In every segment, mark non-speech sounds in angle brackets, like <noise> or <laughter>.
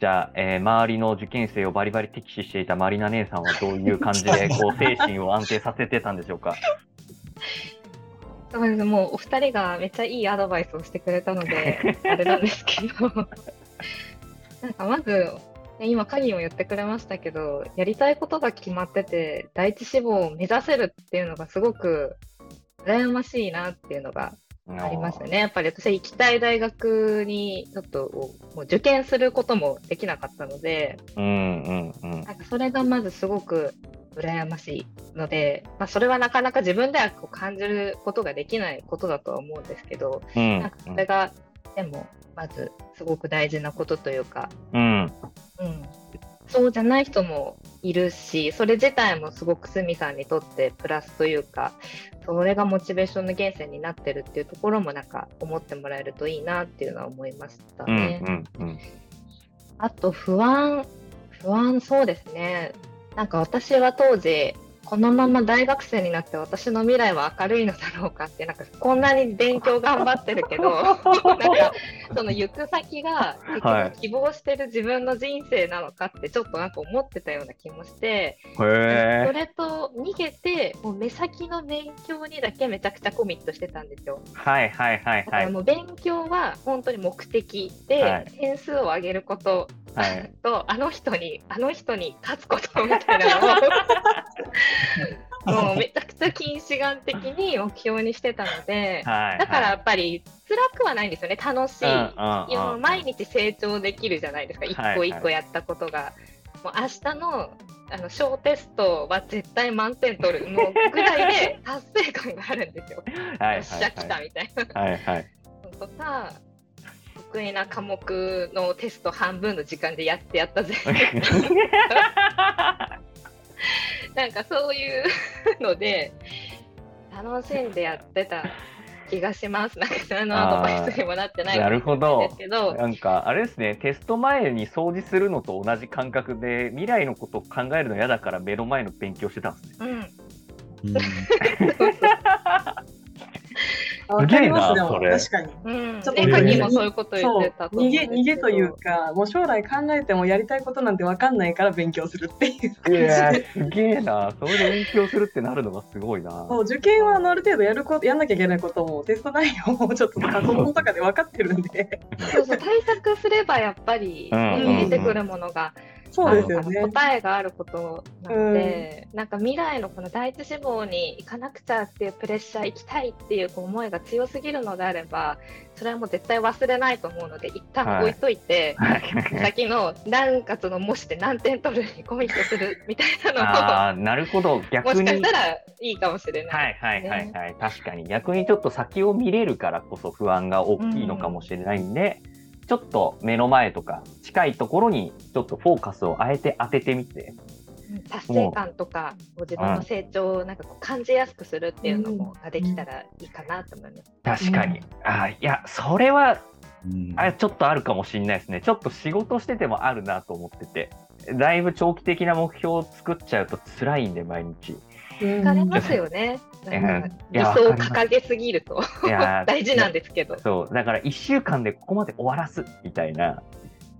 じゃあ、えー周りの受験生をバリバリ敵視していたマリナ姉さんはどういう感じで <laughs> こう精神を安定させてたんでしょうか？そうですもうお二人がめっちゃいいアドバイスをしてくれたので、<laughs> あれなんですけど、なんかまず、ね今、カギも言ってくれましたけど、やりたいことが決まってて、第一志望を目指せるっていうのがすごく羨ましいなっていうのがありますよね。やっぱり私は行きたい大学にちょっともう受験することもできなかったので、うんうんうん。なんかそれがまずすごく羨ましいので、まあ、それはなかなか自分ではこう感じることができないことだとは思うんですけど、うんなんかそれがでもまずすごく大事なことというか、うんうん、そうじゃない人もいるしそれ自体もすごく鷲見さんにとってプラスというかそれがモチベーションの源泉になってるっていうところもなんか思ってもらえるといいなっていうのは思いましたうんね。うんうん。あと不安、不安そうですね。なんか私は当時、このまま大学生になって私の未来は明るいのだろうかって、なんかこんなに勉強頑張ってるけど、<laughs> なんかその行く先が希望してる自分の人生なのかってちょっとなんか思ってたような気もして、へそえ。れと逃げて、もう目先の勉強にだけめちゃくちゃコミットしてたんですよ。はいはいはいはい。らもう勉強は本当に目的で、はい点数を上げることはい。とあの人にあの人に勝つことみたいなのをもうめちゃくちゃ近視眼的に目標にしてたのではい。だからやっぱり辛くはないんですよね楽しい、うんうん毎日成長できるじゃないですか一はい個一個やったことが。もう明日のあの小テストは絶対満点取るのぐらいで達成感があるんですよ。はいよっしゃ来たみたいな。はいはい。とか得意な科目のテスト半分の時間でやってやったぜ <laughs> なんかそういうので楽しんでやってた気がします。なんか何のアドバイスにもなってないなるほど。ですけど。なんかあれですねテスト前に掃除するのと同じ感覚で未来のことを考えるの嫌だから目の前の勉強してたんですね。うん。うん <laughs> わかります。でも確かに。うん、ちょっとでカギもそういうこと言ってたと思うん逃げですけど。逃げというかもう将来考えてもやりたいことなんて分かんないから勉強するっていう。い感やじですげえな。それで勉強するってなるのがすごいな。そう受験はある程度やることやんなきゃいけないこともテスト内容もちょっと過去問とかで分かってるんで。そうそう対策すればやっぱりうんうん出てくるものがそうですよね。答えがあることなので、なんか未来のこの第一志望に行かなくちゃっていうプレッシャー行きたいっていう思いが強すぎるのであればそれはもう絶対忘れないと思うので一旦置いといて、先の何月の模試で何点取るにコミットするみたいなああなるほど。のをも逆に。しかしたらいいかもしれな。はいいはいはいはい、確かに。逆にちょっと先を見れるからこそ不安が大きいのかもしれないんで、ちょっと目の前とか近いところにちょっとフォーカスをあえて当ててみて。うん達成感とか自分の成長をなんかこう感じやすくするっていうのもができたらいいかなと思います。確かに、あーいやそれはうん。あちょっとあるかもしれないですね。ちょっと仕事しててもあるなと思ってて。だいぶ長期的な目標を作っちゃうと辛いんで毎日疲れますよね。理や想を掲げすぎると <laughs> 大事なんですけど。そう、だから1週間でここまで終わらすみたいな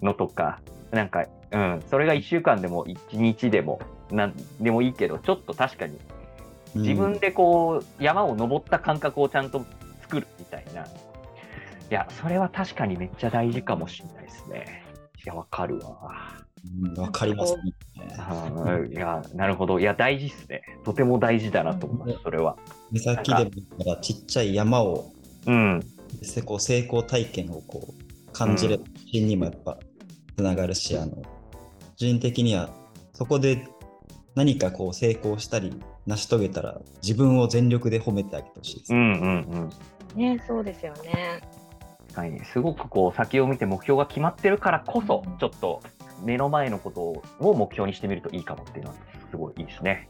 のとか、なんか、うん、それが1週間でも1日でも、なんでもいいけど、ちょっと確かに自分でこう、山を登った感覚をちゃんと作るみたいな。いや、それは確かにめっちゃ大事かもしれないですね。いや、わかるわ。うんわかりますね。うんいや、なるほど。いや、大事ですね。とても大事だなと思います、それは。目先でもいいからちっちゃい山をうん。せこう成功体験をこう感じれば自信にもやっぱつながるし、あの個人的にはそこで何かこう成功したり成し遂げたら自分を全力で褒めてあげてほしいです。うんうんうん。ね、そうですよね。はい、すごくこう先を見て目標が決まってるからこそうんちょっと目の前のことを目標にしてみるといいかもっていうのはすごいいいですね。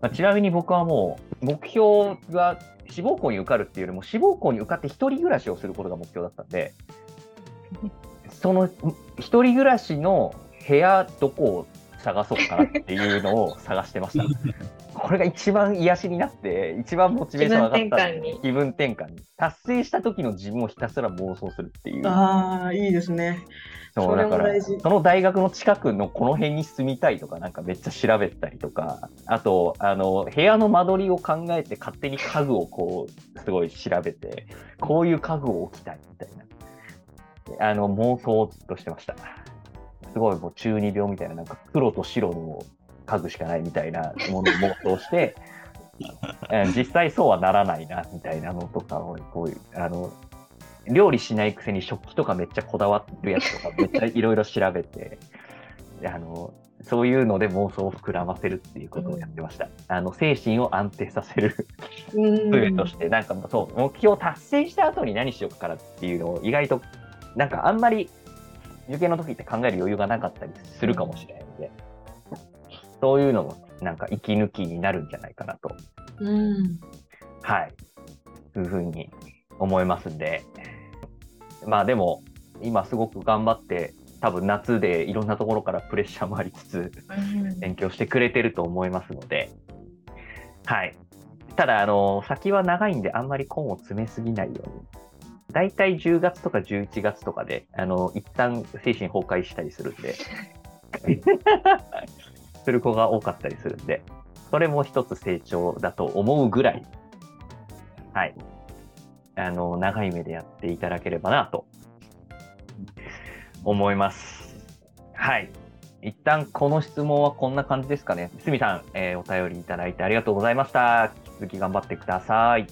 まあちなみに僕はもう目標が志望校に受かるっていうよりも志望校に受かって一人暮らしをすることが目標だったんでその一人暮らしの部屋どこを探そうかなっていうのを探してました。これが一番癒しになって、一番モチベーション上がった気分転換に。達成した時の自分をひたすら妄想するっていう。ああ、いいですね。そうだからも大事その大学の近くのこの辺に住みたいとかなんかめっちゃ調べたりとかあとあの部屋の間取りを考えて勝手に家具をこうすごい調べてこういう家具を置きたいみたいなあの妄想をずっとしてましたすごいもう中二病みたいななんか黒と白の家具しかないみたいなものを妄想して <laughs> うん実際そうはならないなみたいなのとかをこういうあの料理しないくせに食器とかめっちゃこだわるやつとかめっちゃいろいろ調べて <laughs> あのそういうので妄想を膨らませるっていうことをやってました。あの精神を安定させるうん術として、なんかそう目標を達成した後に何しようかなっていうのを意外となんかあんまり受験の時って考える余裕がなかったりするかもしれないので、そういうのもなんか息抜きになるんじゃないかなとうん。はい。いうふうに思いますんで。まあでも、今すごく頑張って、多分夏でいろんなところからプレッシャーもありつつ、勉強してくれてると思いますので、はい。ただ、あの、先は長いんで、あんまり根を詰めすぎないように。だいたい10月とか11月とかで、あの、一旦精神崩壊したりするんで、<laughs> する子が多かったりするんで、それも一つ成長だと思うぐらい、はい。あの、長い目でやっていただければなと思います。はい。一旦この質問はこんな感じですかね。すみさん、えーお便りいただいてありがとうございました。引き続き頑張ってください。